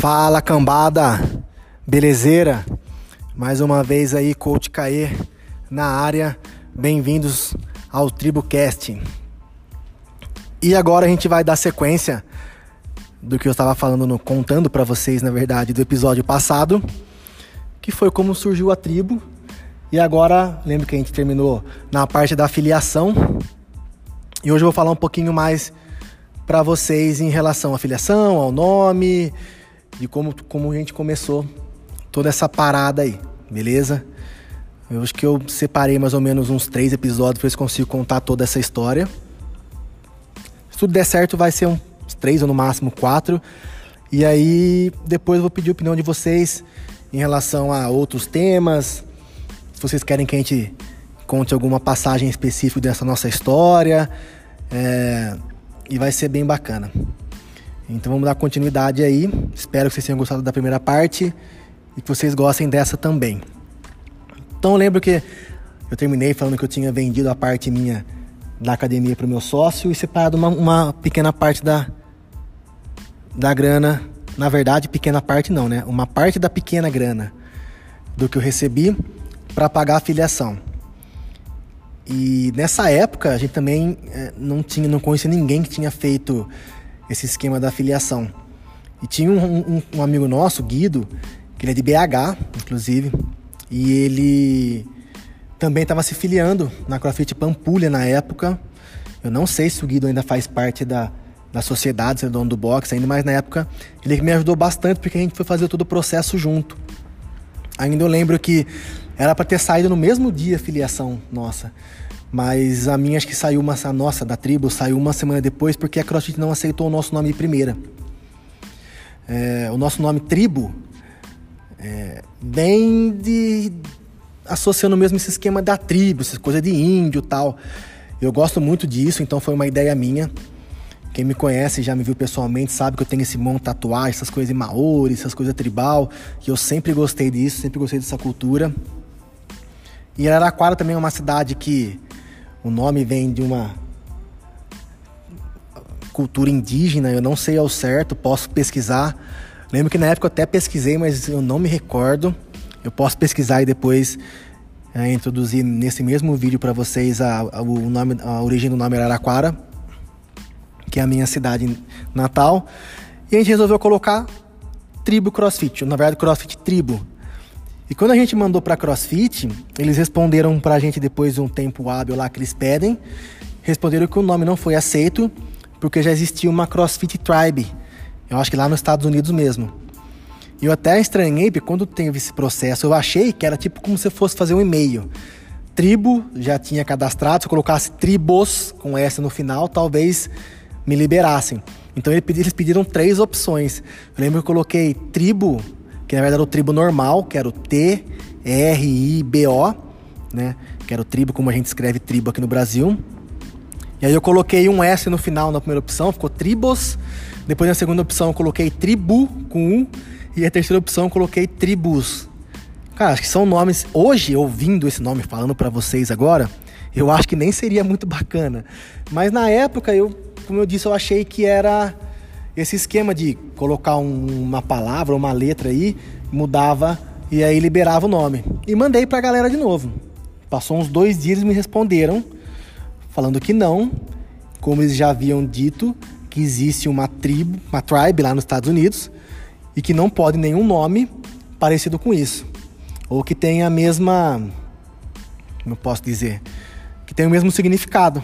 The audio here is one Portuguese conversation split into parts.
Fala cambada, belezeira? Mais uma vez aí, Coach Caê na área. Bem-vindos ao TribuCast. E agora a gente vai dar sequência do que eu estava falando, no, contando para vocês, na verdade, do episódio passado, que foi como surgiu a tribo. E agora, lembro que a gente terminou na parte da filiação. E hoje eu vou falar um pouquinho mais para vocês em relação à filiação, ao nome, de como, como a gente começou toda essa parada aí, beleza? Eu acho que eu separei mais ou menos uns três episódios para ver se consigo contar toda essa história. Se tudo der certo, vai ser uns três ou no máximo quatro. E aí, depois eu vou pedir a opinião de vocês em relação a outros temas. Se vocês querem que a gente conte alguma passagem específica dessa nossa história. É, e vai ser bem bacana. Então vamos dar continuidade aí. Espero que vocês tenham gostado da primeira parte e que vocês gostem dessa também. Então lembro que eu terminei falando que eu tinha vendido a parte minha da academia para o meu sócio e separado uma, uma, pequena parte da, da grana. Na verdade, pequena parte não, né? Uma parte da pequena grana do que eu recebi para pagar a filiação. E nessa época a gente também é, não tinha, não conhecia ninguém que tinha feito esse esquema da filiação. E tinha um, um, um amigo nosso, Guido, que ele é de BH, inclusive, e ele também estava se filiando na CrossFit Pampulha na época. Eu não sei se o Guido ainda faz parte da, da sociedade, se é dono do box ainda, mas na época ele me ajudou bastante porque a gente foi fazer todo o processo junto. Ainda eu lembro que era para ter saído no mesmo dia a filiação nossa. Mas a minha acho que saiu uma, a nossa da tribo saiu uma semana depois porque a CrossFit não aceitou o nosso nome de primeira. É, o nosso nome tribo é, vem de associando mesmo esse esquema da tribo, essa coisa de índio tal. Eu gosto muito disso, então foi uma ideia minha. Quem me conhece já me viu pessoalmente sabe que eu tenho esse monte de tatuagem, essas coisas de maori, essas coisas tribal, que eu sempre gostei disso, sempre gostei dessa cultura. E Araraquara também é uma cidade que o nome vem de uma cultura indígena, eu não sei ao certo, posso pesquisar. Lembro que na época eu até pesquisei, mas eu não me recordo. Eu posso pesquisar e depois é, introduzir nesse mesmo vídeo para vocês a, a, o nome, a origem do nome Araraquara, que é a minha cidade natal. E a gente resolveu colocar Tribo CrossFit, na verdade CrossFit Tribo, e quando a gente mandou para CrossFit, eles responderam para a gente depois de um tempo hábil lá que eles pedem, responderam que o nome não foi aceito porque já existia uma CrossFit Tribe. Eu acho que lá nos Estados Unidos mesmo. E eu até estranhei, porque quando teve esse processo, eu achei que era tipo como se fosse fazer um e-mail. Tribo já tinha cadastrado, se eu colocasse tribos com S no final, talvez me liberassem. Então eles pediram três opções. Eu lembro que eu coloquei tribo que na verdade era o tribo normal, que era o T, R, I, B, O, né? Que era o tribo como a gente escreve tribo aqui no Brasil. E aí eu coloquei um S no final na primeira opção, ficou tribos. Depois na segunda opção eu coloquei tribu com um. E a terceira opção eu coloquei tribus. Cara, acho que são nomes. Hoje, ouvindo esse nome falando para vocês agora, eu acho que nem seria muito bacana. Mas na época, eu, como eu disse, eu achei que era esse esquema de colocar um, uma palavra, uma letra aí, mudava e aí liberava o nome. E mandei pra galera de novo. Passou uns dois dias e me responderam, falando que não, como eles já haviam dito, que existe uma tribo, uma tribe lá nos Estados Unidos, e que não pode nenhum nome parecido com isso. Ou que tenha a mesma. Eu posso dizer? Que tenha o mesmo significado.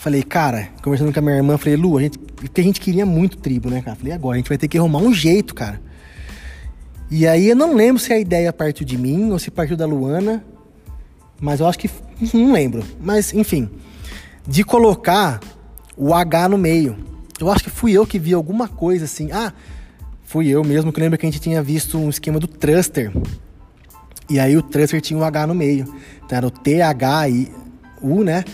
Falei, cara, conversando com a minha irmã, falei, Lu, a gente, porque a gente queria muito tribo, né, cara? Falei, agora a gente vai ter que arrumar um jeito, cara. E aí eu não lembro se a ideia partiu de mim ou se partiu da Luana, mas eu acho que não lembro. Mas enfim, de colocar o H no meio. Eu acho que fui eu que vi alguma coisa assim. Ah, fui eu mesmo que lembro que a gente tinha visto um esquema do Thruster. E aí o Thruster tinha o H no meio. Então era o T H I U, né?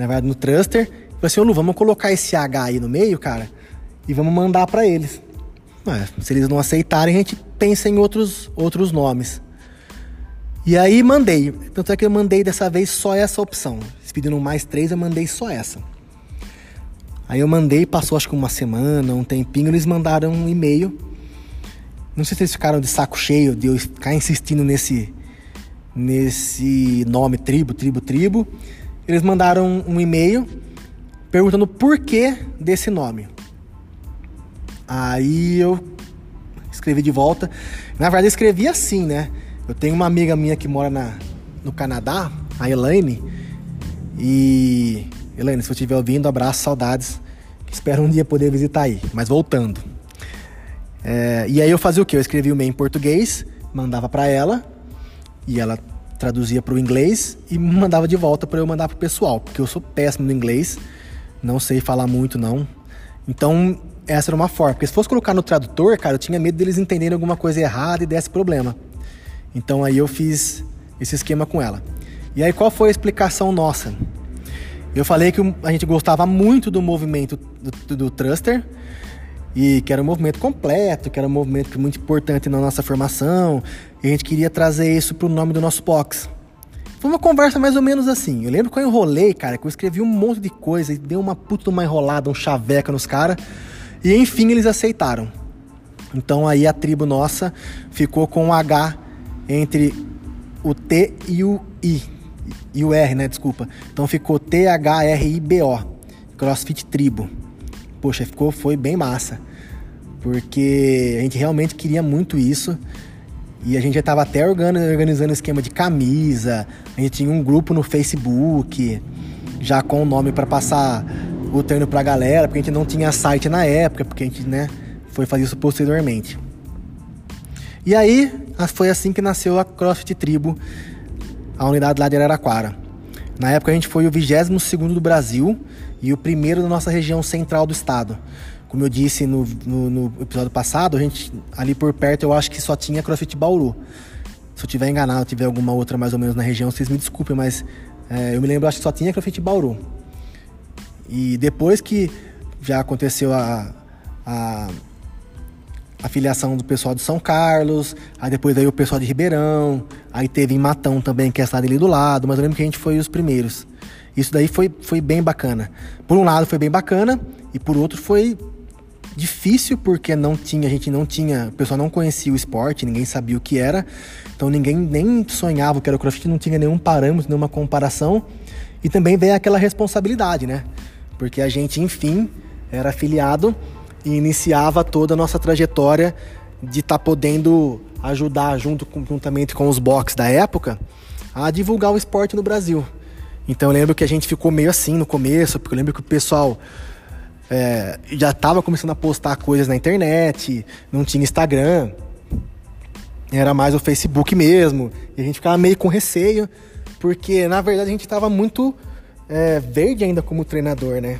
Na verdade, no Truster. Falei assim, ô Lu, vamos colocar esse H aí no meio, cara, e vamos mandar para eles. se eles não aceitarem, a gente pensa em outros, outros nomes. E aí mandei. Tanto é que eu mandei dessa vez só essa opção. Eles pediram mais três, eu mandei só essa. Aí eu mandei, passou acho que uma semana, um tempinho, eles mandaram um e-mail Não sei se eles ficaram de saco cheio de eu ficar insistindo nesse, nesse nome tribo, tribo, tribo. Eles mandaram um e-mail perguntando por que desse nome. Aí eu escrevi de volta. Na verdade, eu escrevi assim, né? Eu tenho uma amiga minha que mora na, no Canadá, a Elaine. E. Elaine, se você estiver ouvindo, abraço, saudades. Espero um dia poder visitar aí. Mas voltando. É, e aí eu fazia o que? Eu escrevia o e-mail em português, mandava para ela, e ela traduzia para o inglês e mandava de volta para eu mandar pro pessoal, porque eu sou péssimo no inglês, não sei falar muito não. Então, essa era uma forma, porque se fosse colocar no tradutor, cara, eu tinha medo deles entenderem alguma coisa errada e desse problema. Então aí eu fiz esse esquema com ela. E aí qual foi a explicação nossa? Eu falei que a gente gostava muito do movimento do, do, do Thruster, e que era um movimento completo, que era um movimento muito importante na nossa formação, e a gente queria trazer isso pro nome do nosso box. Foi uma conversa mais ou menos assim. Eu lembro que eu enrolei, cara, que eu escrevi um monte de coisa e dei uma puta uma enrolada, um chaveca nos caras, e enfim eles aceitaram. Então aí a tribo nossa ficou com um H entre o T e o I. E o R, né? Desculpa. Então ficou T-H-R-I-B-O. CrossFit Tribo. Poxa, ficou, foi bem massa. Porque a gente realmente queria muito isso. E a gente já estava até organizando esquema de camisa. A gente tinha um grupo no Facebook, já com o nome para passar o treino pra galera, porque a gente não tinha site na época, porque a gente, né, foi fazer isso posteriormente. E aí, foi assim que nasceu a CrossFit Tribo, a unidade lá de Araraquara. Na época a gente foi o 22 segundo do Brasil e o primeiro da nossa região central do estado. Como eu disse no, no, no, episódio passado, a gente ali por perto eu acho que só tinha CrossFit Bauru. Se eu tiver enganado, tiver alguma outra mais ou menos na região, vocês me desculpem, mas é, eu me lembro, acho que só tinha CrossFit Bauru. E depois que já aconteceu a, a, a filiação do pessoal de São Carlos, aí depois veio o pessoal de Ribeirão, aí teve em Matão também, que é a cidade ali do lado, mas eu lembro que a gente foi os primeiros. Isso daí foi, foi bem bacana. Por um lado foi bem bacana e por outro foi difícil porque não tinha, a gente não tinha, o pessoal não conhecia o esporte, ninguém sabia o que era. Então ninguém nem sonhava que era o CrossFit, não tinha nenhum parâmetro, nenhuma comparação. E também veio aquela responsabilidade, né? Porque a gente, enfim, era afiliado e iniciava toda a nossa trajetória de estar tá podendo ajudar junto juntamente com os box da época a divulgar o esporte no Brasil. Então eu lembro que a gente ficou meio assim no começo, porque eu lembro que o pessoal é, já estava começando a postar coisas na internet, não tinha Instagram, era mais o Facebook mesmo, e a gente ficava meio com receio, porque na verdade a gente estava muito é, verde ainda como treinador, né?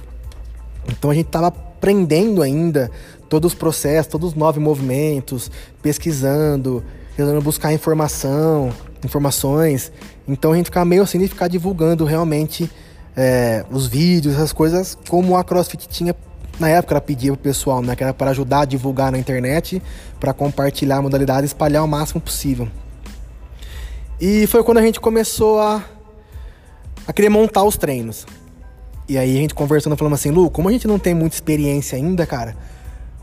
Então a gente estava aprendendo ainda todos os processos, todos os novos movimentos, pesquisando, tentando buscar informação, informações. Então a gente ficava meio assim de ficar divulgando realmente é, os vídeos, essas coisas, como a CrossFit tinha na época ela pedia pro pessoal, né, que era para ajudar a divulgar na internet, para compartilhar a modalidade espalhar o máximo possível. E foi quando a gente começou a, a querer montar os treinos. E aí a gente conversando, falando assim, Lu, como a gente não tem muita experiência ainda, cara,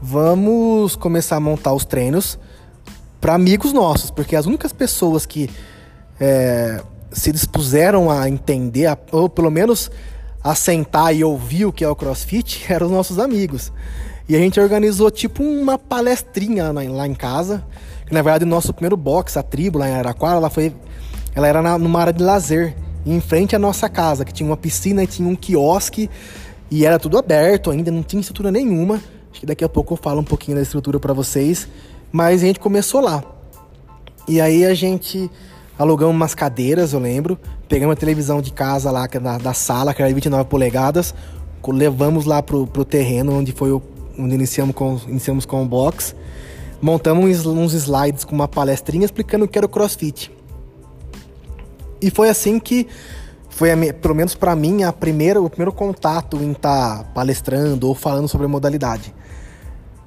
vamos começar a montar os treinos para amigos nossos, porque as únicas pessoas que é, se dispuseram a entender, ou pelo menos a sentar e ouvir o que é o CrossFit, eram os nossos amigos. E a gente organizou tipo uma palestrinha lá em casa, que na verdade o nosso primeiro box, a tribo lá em Araquara, ela foi ela era na, numa área de lazer, em frente à nossa casa, que tinha uma piscina e tinha um quiosque e era tudo aberto, ainda não tinha estrutura nenhuma. Acho que daqui a pouco eu falo um pouquinho da estrutura para vocês, mas a gente começou lá. E aí a gente alugamos umas cadeiras, eu lembro. Pegamos a televisão de casa lá, é da, da sala, que era 29 polegadas. Levamos lá pro, pro terreno onde foi o, onde iniciamos com, iniciamos com o box. Montamos uns, uns slides com uma palestrinha explicando o que era o crossfit. E foi assim que foi, a, pelo menos para mim, a primeira, o primeiro contato em estar tá palestrando ou falando sobre a modalidade.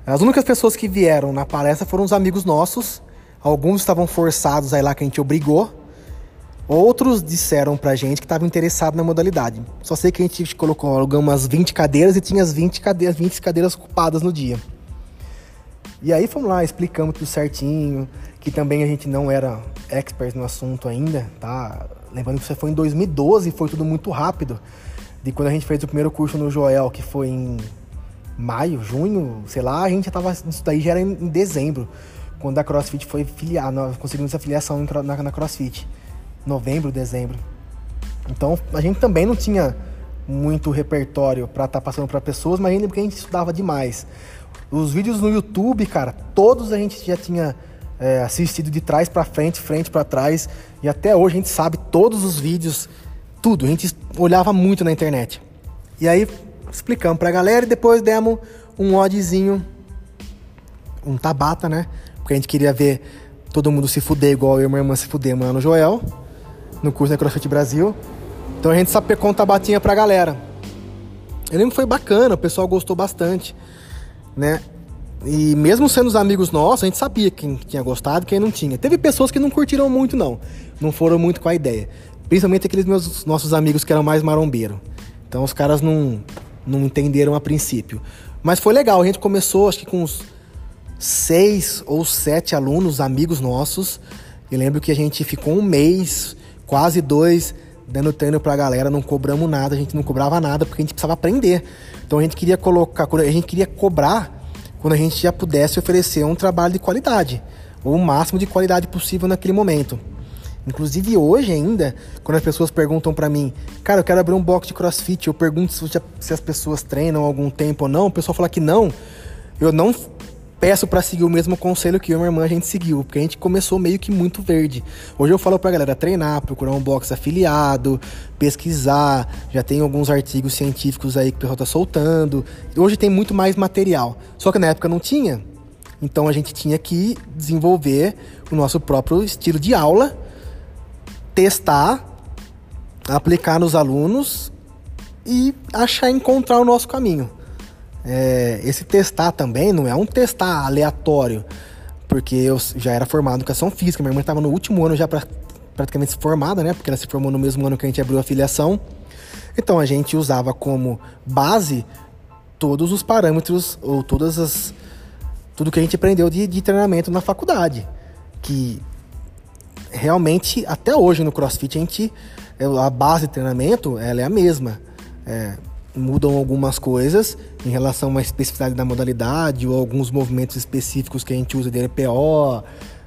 As únicas pessoas que vieram na palestra foram os amigos nossos Alguns estavam forçados a ir lá que a gente obrigou. Outros disseram pra gente que estavam interessados na modalidade. Só sei que a gente colocou algumas 20 cadeiras e tinha as 20 cadeiras, 20 cadeiras ocupadas no dia. E aí fomos lá, explicamos tudo certinho, que também a gente não era expert no assunto ainda, tá? Lembrando que você foi em 2012, foi tudo muito rápido. De quando a gente fez o primeiro curso no Joel, que foi em maio, junho, sei lá, a gente já tava. Isso daí já era em dezembro, quando a CrossFit foi filiar, nós conseguimos a filiação na, na CrossFit. Novembro, dezembro. Então a gente também não tinha muito repertório para estar tá passando para pessoas, mas ainda porque a gente estudava demais. Os vídeos no YouTube, cara, todos a gente já tinha é, assistido de trás para frente, frente para trás, e até hoje a gente sabe todos os vídeos, tudo. A gente olhava muito na internet. E aí explicamos pra galera e depois demos um oddzinho, um tabata, né? Porque a gente queria ver todo mundo se fuder igual eu e minha irmã se fuder, mano, Joel, no curso da CrossFit Brasil. Então a gente sapecou um tabatinha pra galera. Eu lembro que foi bacana, o pessoal gostou bastante, né? E mesmo sendo os amigos nossos, a gente sabia quem tinha gostado e quem não tinha. Teve pessoas que não curtiram muito, não. Não foram muito com a ideia. Principalmente aqueles meus, nossos amigos que eram mais marombeiros. Então os caras não, não entenderam a princípio. Mas foi legal, a gente começou acho que com uns seis ou sete alunos, amigos nossos. Eu lembro que a gente ficou um mês, quase dois, dando treino pra galera, não cobramos nada, a gente não cobrava nada porque a gente precisava aprender. Então a gente queria colocar, a gente queria cobrar quando a gente já pudesse oferecer um trabalho de qualidade, ou o máximo de qualidade possível naquele momento. Inclusive hoje ainda, quando as pessoas perguntam para mim, cara, eu quero abrir um box de crossfit, eu pergunto se, se as pessoas treinam algum tempo ou não, o pessoal fala que não, eu não peço para seguir o mesmo conselho que eu e minha irmã a gente seguiu, porque a gente começou meio que muito verde. Hoje eu falo pra galera treinar, procurar um box afiliado, pesquisar, já tem alguns artigos científicos aí que o pessoal tá soltando. Hoje tem muito mais material. Só que na época não tinha. Então a gente tinha que desenvolver o nosso próprio estilo de aula, testar, aplicar nos alunos e achar encontrar o nosso caminho. É, esse testar também não é um testar aleatório, porque eu já era formado em educação física, minha irmã estava no último ano já pra, praticamente formada, né? Porque ela se formou no mesmo ano que a gente abriu a filiação. Então a gente usava como base todos os parâmetros ou todas as tudo que a gente aprendeu de, de treinamento na faculdade, que realmente até hoje no CrossFit a gente a base de treinamento ela é a mesma. É, mudam algumas coisas em relação à especificidade da modalidade ou alguns movimentos específicos que a gente usa de RPO,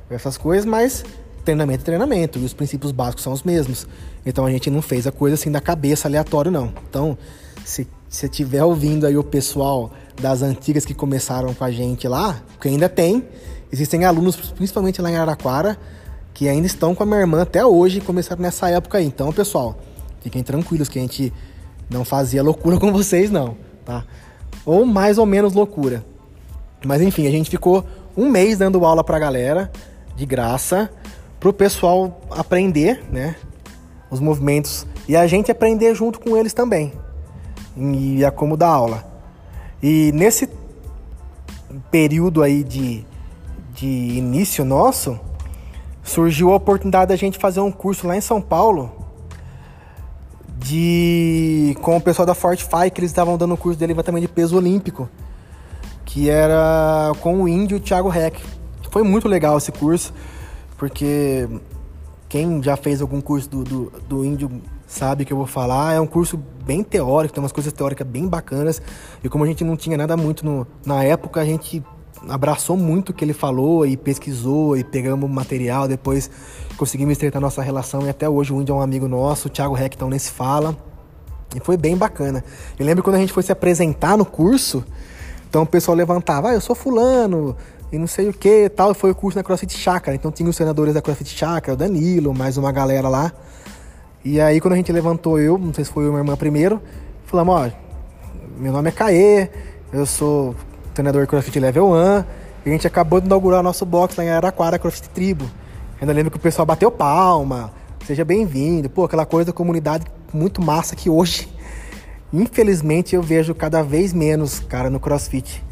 essas coisas, mas treinamento é treinamento e os princípios básicos são os mesmos. Então a gente não fez a coisa assim da cabeça aleatório não. Então, se você estiver ouvindo aí o pessoal das antigas que começaram com a gente lá, que ainda tem, existem alunos principalmente lá em Araraquara que ainda estão com a minha irmã até hoje, começaram nessa época aí. Então, pessoal, fiquem tranquilos que a gente não fazia loucura com vocês, não, tá? Ou mais ou menos loucura. Mas enfim, a gente ficou um mês dando aula pra galera, de graça, pro pessoal aprender, né? Os movimentos e a gente aprender junto com eles também. E a como dar aula. E nesse período aí de, de início nosso, surgiu a oportunidade da gente fazer um curso lá em São Paulo de com o pessoal da Fortify, que eles estavam dando o curso de levantamento de peso olímpico, que era com o Índio Thiago Reck. Foi muito legal esse curso, porque quem já fez algum curso do, do, do Índio sabe que eu vou falar. É um curso bem teórico, tem umas coisas teóricas bem bacanas. E como a gente não tinha nada muito no, na época, a gente abraçou muito o que ele falou e pesquisou e pegamos material, depois conseguimos estreitar nossa relação e até hoje o Índio é um amigo nosso, o Thiago Recton nesse fala. E foi bem bacana. Eu lembro quando a gente foi se apresentar no curso, então o pessoal levantava, ah, eu sou fulano, e não sei o que tal. E foi o curso na CrossFit Chácara. Então tinha os senadores da CrossFit Chácara, o Danilo, mais uma galera lá. E aí quando a gente levantou eu, não sei se foi eu minha irmã primeiro, falamos, ó, meu nome é Caê, eu sou treinador CrossFit Level 1. E a gente acabou de inaugurar nosso box lá em Araquara, CrossFit Tribo. Ainda lembro que o pessoal bateu palma, seja bem-vindo. Pô, aquela coisa da comunidade muito massa que hoje, infelizmente, eu vejo cada vez menos, cara, no CrossFit.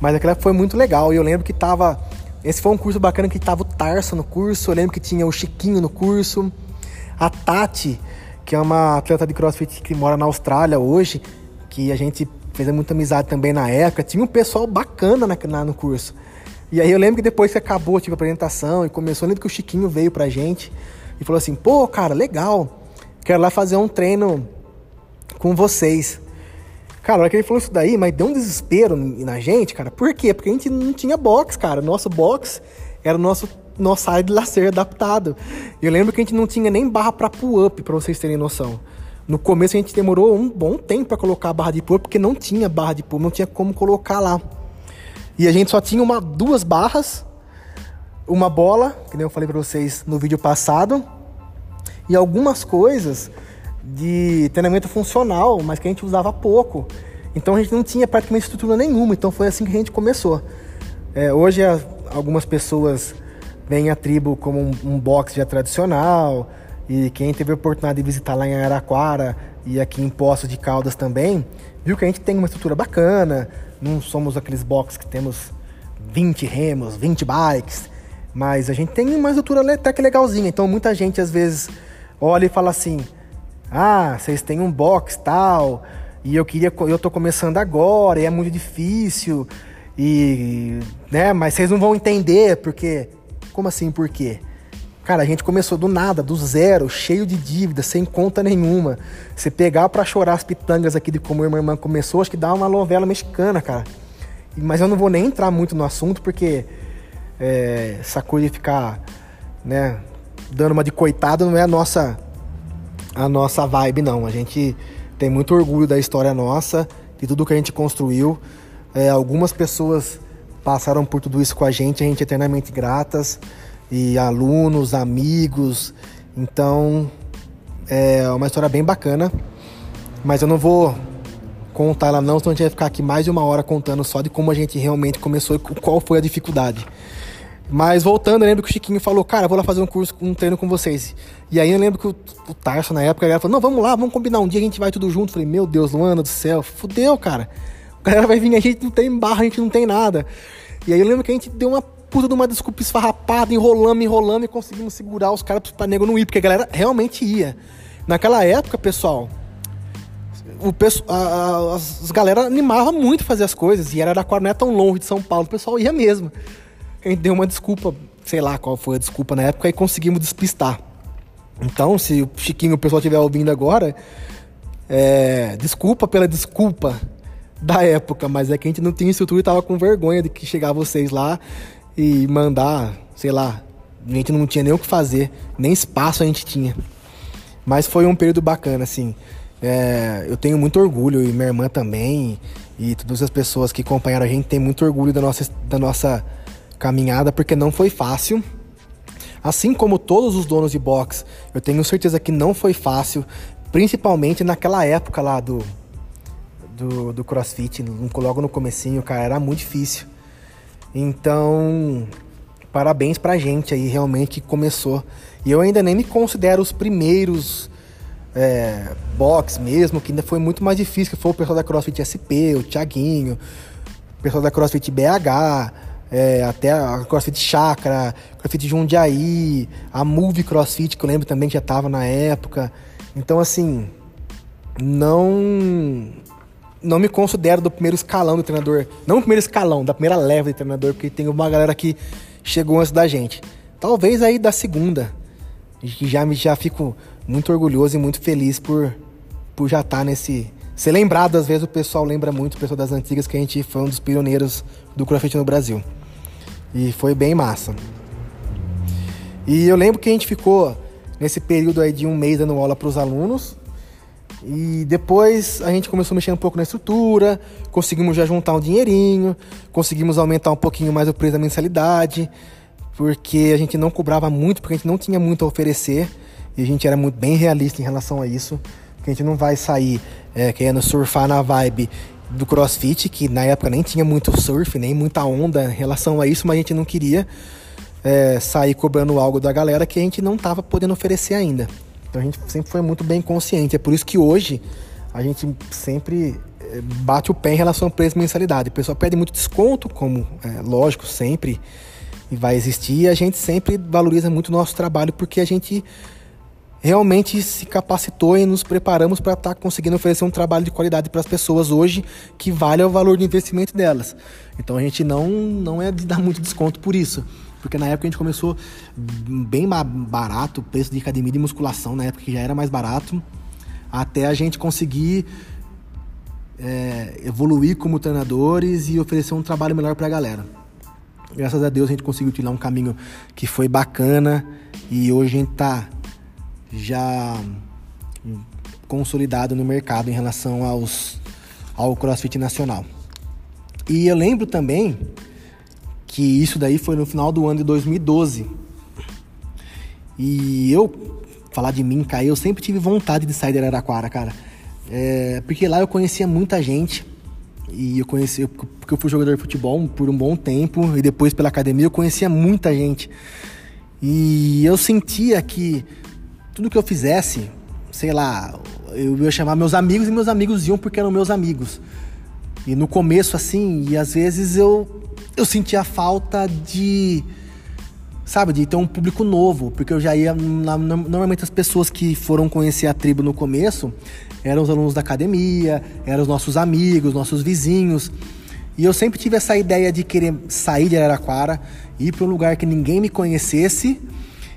Mas aquela foi muito legal. E eu lembro que tava. Esse foi um curso bacana que tava o Tarso no curso. Eu lembro que tinha o Chiquinho no curso. A Tati, que é uma atleta de CrossFit que mora na Austrália hoje, que a gente fez muita amizade também na época. Tinha um pessoal bacana na, na, no curso. E aí eu lembro que depois que acabou tipo, a apresentação e começou, eu lembro que o Chiquinho veio pra gente e falou assim: pô, cara, legal, quero lá fazer um treino com vocês. Cara, a hora que ele falou isso daí, mas deu um desespero na gente, cara. Por quê? Porque a gente não tinha box, cara. Nosso box era o nosso nossa área de lazer adaptado. Eu lembro que a gente não tinha nem barra para pull-up, para vocês terem noção. No começo a gente demorou um bom tempo para colocar a barra de pull-up, porque não tinha barra de pull-up, não tinha como colocar lá. E a gente só tinha uma, duas barras, uma bola, que nem eu falei para vocês no vídeo passado, e algumas coisas de treinamento funcional, mas que a gente usava pouco. Então a gente não tinha praticamente estrutura nenhuma, então foi assim que a gente começou. É, hoje algumas pessoas veem a tribo como um, um box já tradicional, e quem teve a oportunidade de visitar lá em Araraquara e aqui em Poços de Caldas também, viu que a gente tem uma estrutura bacana, não somos aqueles box que temos 20 remos, 20 bikes, mas a gente tem uma estrutura até que legalzinha. Então muita gente às vezes olha e fala assim: "Ah, vocês têm um box tal, e eu queria eu tô começando agora, e é muito difícil". E, né, mas vocês não vão entender porque como assim, por quê? Cara, a gente começou do nada, do zero, cheio de dívida, sem conta nenhuma. Você pegar para chorar as pitangas aqui de como minha irmã começou, acho que dá uma novela mexicana, cara. Mas eu não vou nem entrar muito no assunto, porque é, essa coisa de ficar, né, dando uma de coitado não é a nossa, a nossa vibe, não. A gente tem muito orgulho da história nossa, de tudo que a gente construiu. É, algumas pessoas passaram por tudo isso com a gente, a gente é eternamente gratas e alunos, amigos. Então é uma história bem bacana, mas eu não vou contar ela não, senão a gente vai ficar aqui mais de uma hora contando só de como a gente realmente começou e qual foi a dificuldade. Mas voltando, eu lembro que o Chiquinho falou, cara, vou lá fazer um curso, um treino com vocês. E aí eu lembro que o, o Tarso, na época, ele falou, não, vamos lá, vamos combinar um dia, a gente vai tudo junto. falei, meu Deus, Luana do céu, fudeu, cara. O galera vai vir, a gente não tem barra, a gente não tem nada. E aí eu lembro que a gente deu uma puta de uma desculpa esfarrapada, enrolando, enrolando e conseguimos segurar os caras pra nego não ir, porque a galera realmente ia. Naquela época, pessoal, o pessoal, a, as, galera animava muito fazer as coisas e Araraquara não é tão longe de São Paulo, o pessoal ia mesmo. A gente deu uma desculpa, sei lá qual foi a desculpa na época, e conseguimos despistar. Então, se o Chiquinho, o pessoal estiver ouvindo agora, é, desculpa pela desculpa da época, mas é que a gente não tinha estrutura e tava com vergonha de que chegar vocês lá e mandar, sei lá, a gente não tinha nem o que fazer, nem espaço a gente tinha. Mas foi um período bacana, assim. É, eu tenho muito orgulho, e minha irmã também, e todas as pessoas que acompanharam a gente tem muito orgulho da nossa, da nossa caminhada, porque não foi fácil. Assim como todos os donos de box, eu tenho certeza que não foi fácil, principalmente naquela época lá do, do, do crossfit, logo no comecinho, cara, era muito difícil. Então, parabéns pra gente aí, realmente, que começou. E eu ainda nem me considero os primeiros é, box mesmo, que ainda foi muito mais difícil, que foi o pessoal da CrossFit SP, o Thiaguinho, o pessoal da CrossFit BH, é, até a CrossFit Chakra, CrossFit Jundiaí, a Move CrossFit, que eu lembro também que já tava na época. Então, assim, não não me considero do primeiro escalão do treinador. Não o primeiro escalão, da primeira leva de treinador, porque tem uma galera que chegou antes da gente. Talvez aí da segunda. Que já, já fico muito orgulhoso e muito feliz por, por já estar tá nesse. Ser lembrado, às vezes o pessoal lembra muito, o pessoal das antigas, que a gente foi um dos pioneiros do CrossFit no Brasil. E foi bem massa. E eu lembro que a gente ficou nesse período aí de um mês dando aula para os alunos e depois a gente começou a mexer um pouco na estrutura, conseguimos já juntar um dinheirinho, conseguimos aumentar um pouquinho mais o preço da mensalidade, porque a gente não cobrava muito, porque a gente não tinha muito a oferecer, e a gente era muito bem realista em relação a isso, porque a gente não vai sair é, querendo surfar na vibe do CrossFit, que na época nem tinha muito surf, nem muita onda em relação a isso, mas a gente não queria é, sair cobrando algo da galera que a gente não estava podendo oferecer ainda. Então a gente sempre foi muito bem consciente. É por isso que hoje a gente sempre eh, bate o pé em relação ao preço e mensalidade. O pessoal pede muito desconto, como é lógico, sempre vai existir. E a gente sempre valoriza muito o nosso trabalho porque a gente realmente se capacitou e nos preparamos para estar tá conseguindo oferecer um trabalho de qualidade para as pessoas hoje que vale o valor do investimento delas. Então a gente não, não é de dar muito desconto por isso. Porque na época a gente começou bem barato, o preço de academia de musculação, na época que já era mais barato, até a gente conseguir é, evoluir como treinadores e oferecer um trabalho melhor para a galera. Graças a Deus a gente conseguiu tirar um caminho que foi bacana e hoje a gente está já consolidado no mercado em relação aos, ao CrossFit nacional. E eu lembro também que isso daí foi no final do ano de 2012. E eu, falar de mim, cara, eu sempre tive vontade de sair de Araraquara, cara. É, porque lá eu conhecia muita gente. E eu conheci, porque eu fui jogador de futebol por um bom tempo. E depois pela academia eu conhecia muita gente. E eu sentia que tudo que eu fizesse, sei lá, eu ia chamar meus amigos e meus amigos iam porque eram meus amigos. E no começo, assim, e às vezes eu eu sentia falta de sabe, de ter um público novo, porque eu já ia. Normalmente as pessoas que foram conhecer a tribo no começo eram os alunos da academia, eram os nossos amigos, nossos vizinhos. E eu sempre tive essa ideia de querer sair de Araraquara, ir para um lugar que ninguém me conhecesse.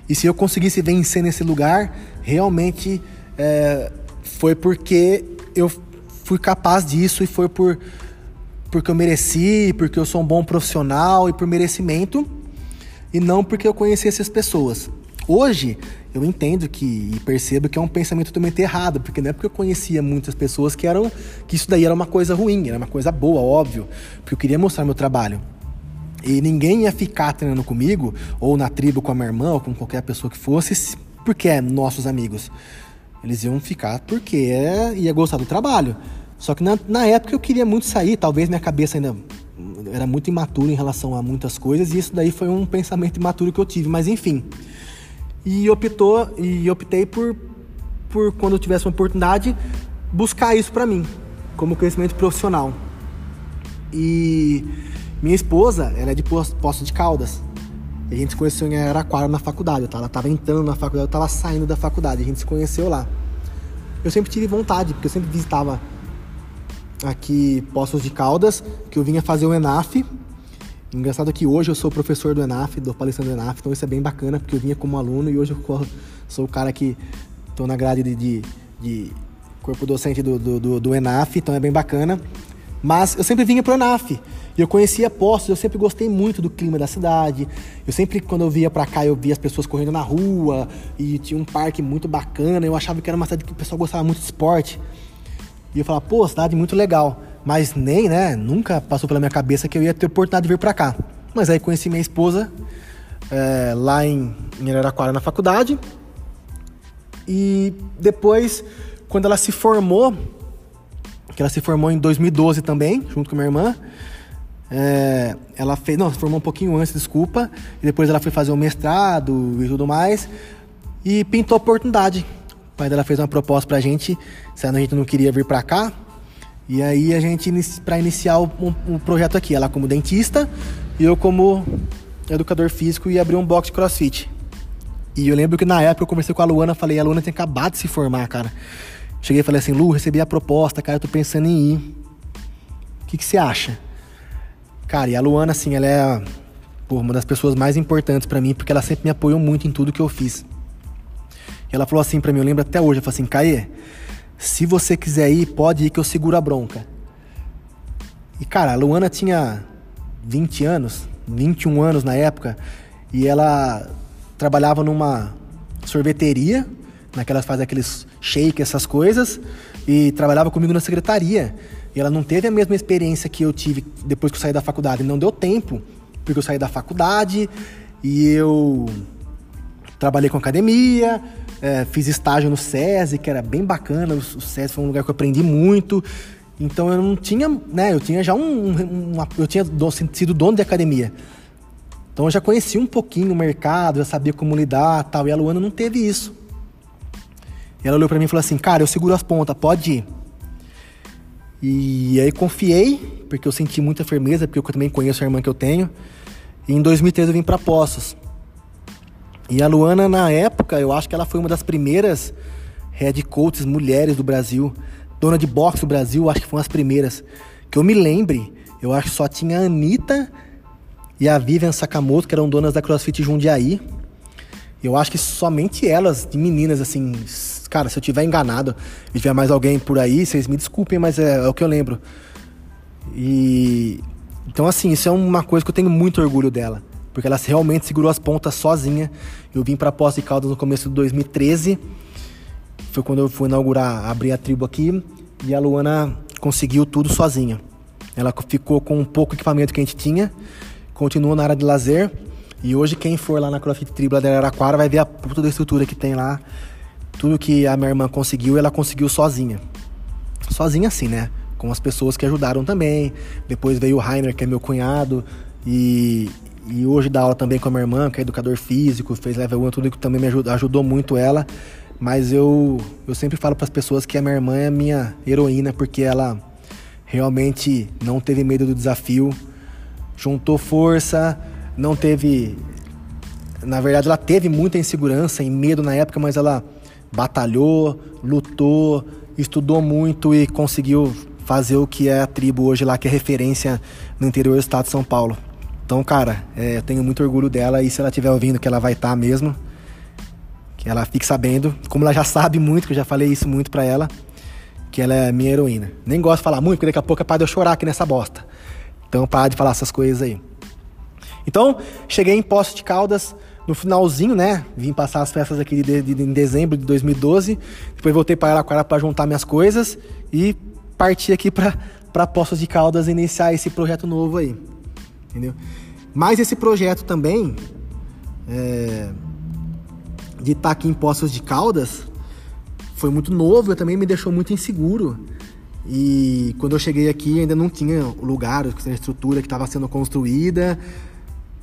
E se eu conseguisse vencer nesse lugar, realmente é, foi porque eu fui capaz disso e foi por porque eu mereci, porque eu sou um bom profissional e por merecimento, e não porque eu conheci essas pessoas. Hoje, eu entendo que e percebo que é um pensamento totalmente errado, porque não é porque eu conhecia muitas pessoas que eram que isso daí era uma coisa ruim, era uma coisa boa, óbvio, porque eu queria mostrar meu trabalho. E ninguém ia ficar treinando comigo, ou na tribo com a minha irmã, ou com qualquer pessoa que fosse, porque é nossos amigos. Eles iam ficar porque é, ia gostar do trabalho. Só que na, na época eu queria muito sair, talvez minha cabeça ainda era muito imatura em relação a muitas coisas, e isso daí foi um pensamento imaturo que eu tive, mas enfim. E optou e optei por por quando eu tivesse uma oportunidade buscar isso para mim, como crescimento profissional. E minha esposa, ela é de Poço de Caldas. A gente se conheceu em Araquara na faculdade. Ela estava entrando na faculdade, eu estava saindo da faculdade. A gente se conheceu lá. Eu sempre tive vontade, porque eu sempre visitava aqui Poços de Caldas, que eu vinha fazer o ENAF. Engraçado que hoje eu sou professor do ENAF, do palestrante do ENAF, então isso é bem bacana, porque eu vinha como aluno e hoje eu sou o cara que estou na grade de, de, de, corpo docente do, do, do, ENAF, então é bem bacana. Mas eu sempre vinha pro ENAF. E eu conhecia Poços, eu sempre gostei muito do clima da cidade. Eu sempre, quando eu via para cá, eu via as pessoas correndo na rua e tinha um parque muito bacana. Eu achava que era uma cidade que o pessoal gostava muito de esporte. E eu falava, pô, cidade muito legal. Mas nem, né, nunca passou pela minha cabeça que eu ia ter oportunidade de vir para cá. Mas aí conheci minha esposa é, lá em, em Araraquara na faculdade. E depois, quando ela se formou, que ela se formou em 2012 também, junto com minha irmã, é, ela fez, não, se formou um pouquinho antes, desculpa, e depois ela foi fazer o mestrado e tudo mais, e pintou a oportunidade o pai dela fez uma proposta pra gente, se a gente não queria vir pra cá. E aí a gente, para iniciar o, um, projeto aqui, ela como dentista e eu como educador físico e abrir um box de crossfit. E eu lembro que na época eu conversei com a Luana, falei, a Luana tem acabado de se formar, cara. Cheguei e falei assim, Lu, recebi a proposta, cara, eu tô pensando em ir. O que, que você acha? Cara, e a Luana, assim, ela é pô, uma das pessoas mais importantes para mim, porque ela sempre me apoiou muito em tudo que eu fiz. Ela falou assim para mim, eu lembro até hoje, ela falou assim, Caê, se você quiser ir, pode ir que eu seguro a bronca. E cara, a Luana tinha 20 anos, 21 anos na época, e ela trabalhava numa sorveteria, naquelas faz aqueles shake, essas coisas, e trabalhava comigo na secretaria. E ela não teve a mesma experiência que eu tive depois que eu saí da faculdade. Não deu tempo, porque eu saí da faculdade e eu trabalhei com academia, é, fiz estágio no SESI, que era bem bacana. O SESI foi um lugar que eu aprendi muito. Então eu não tinha, né? Eu tinha já um, uma, eu tinha sido dono de academia. Então eu já conhecia um pouquinho o mercado, já sabia como lidar, tal. E a Luana não teve isso. Ela olhou para mim e falou assim: "Cara, eu seguro as pontas, pode ir". E aí confiei, porque eu senti muita firmeza, porque eu também conheço a irmã que eu tenho. E em 2013 eu vim para Poços. E a Luana, na época, eu acho que ela foi uma das primeiras head coaches mulheres do Brasil. Dona de boxe do Brasil, acho que foi uma das primeiras. Que eu me lembre, eu acho que só tinha a Anitta e a Vivian Sakamoto, que eram donas da CrossFit Jundiaí. Eu acho que somente elas, de meninas, assim. Cara, se eu tiver enganado e tiver mais alguém por aí, vocês me desculpem, mas é, é o que eu lembro. E. Então, assim, isso é uma coisa que eu tenho muito orgulho dela. Porque ela realmente segurou as pontas sozinha. Eu vim para Poço de Caldas no começo de 2013. Foi quando eu fui inaugurar, abrir a tribo aqui. E a Luana conseguiu tudo sozinha. Ela ficou com um pouco equipamento que a gente tinha. Continuou na área de lazer. E hoje quem for lá na CrossFit Tribo da Araraquara vai ver a puta da estrutura que tem lá. Tudo que a minha irmã conseguiu, ela conseguiu sozinha. Sozinha assim, né? Com as pessoas que ajudaram também. Depois veio o Rainer, que é meu cunhado. E, e hoje dá aula também com a minha irmã, que é educador físico, fez level 1, tudo que também me ajudou, ajudou muito ela. Mas eu, eu sempre falo para as pessoas que a minha irmã é minha heroína, porque ela realmente não teve medo do desafio, juntou força, não teve. Na verdade, ela teve muita insegurança e medo na época, mas ela batalhou, lutou, estudou muito e conseguiu fazer o que é a tribo hoje lá, que é referência no interior do estado de São Paulo. Então, cara, é, eu tenho muito orgulho dela e se ela estiver ouvindo que ela vai estar tá mesmo, que ela fique sabendo, como ela já sabe muito, que eu já falei isso muito pra ela, que ela é minha heroína. Nem gosto de falar muito, porque daqui a pouco é para de eu chorar aqui nessa bosta. Então, para de falar essas coisas aí. Então, cheguei em Poço de Caldas no finalzinho, né? Vim passar as festas aqui de, de, de em dezembro de 2012. Depois voltei para Araquara para juntar minhas coisas e parti aqui para Poços de Caldas iniciar esse projeto novo aí. Entendeu? Mas esse projeto também é, de estar tá aqui em Poços de Caldas foi muito novo, eu também me deixou muito inseguro. E quando eu cheguei aqui ainda não tinha o lugar, a estrutura que estava sendo construída.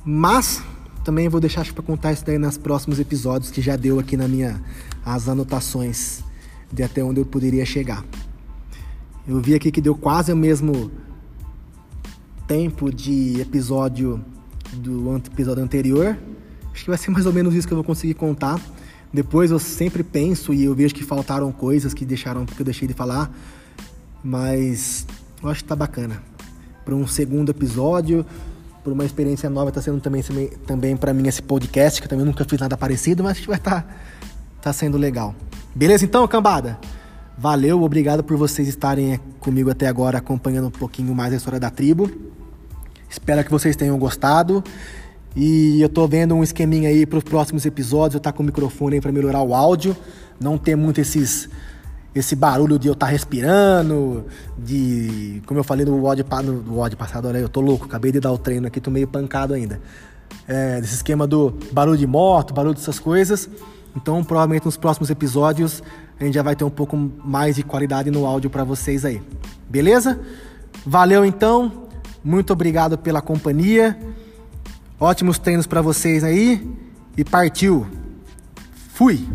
Mas também vou deixar para contar isso daí nos próximos episódios que já deu aqui na minha as anotações de até onde eu poderia chegar. Eu vi aqui que deu quase o mesmo tempo de episódio do episódio anterior. Acho que vai ser mais ou menos isso que eu vou conseguir contar. Depois eu sempre penso e eu vejo que faltaram coisas que deixaram que eu deixei de falar, mas eu acho que tá bacana. Para um segundo episódio, por uma experiência nova, está sendo também, também para mim esse podcast, que eu também nunca fiz nada parecido, mas acho que vai estar tá, tá sendo legal. Beleza então, cambada? Valeu, obrigado por vocês estarem comigo até agora, acompanhando um pouquinho mais a história da tribo. Espero que vocês tenham gostado. E eu tô vendo um esqueminha aí para os próximos episódios, eu tá com o microfone aí para melhorar o áudio, não ter muito esses esse barulho de eu estar tá respirando, de. Como eu falei no WOD, no WOD passado, olha, eu tô louco, acabei de dar o treino aqui, tô meio pancado ainda. É, desse esquema do barulho de moto, barulho dessas coisas. Então, provavelmente nos próximos episódios a gente já vai ter um pouco mais de qualidade no áudio para vocês aí. Beleza? Valeu então. Muito obrigado pela companhia. Ótimos treinos para vocês aí e partiu. Fui.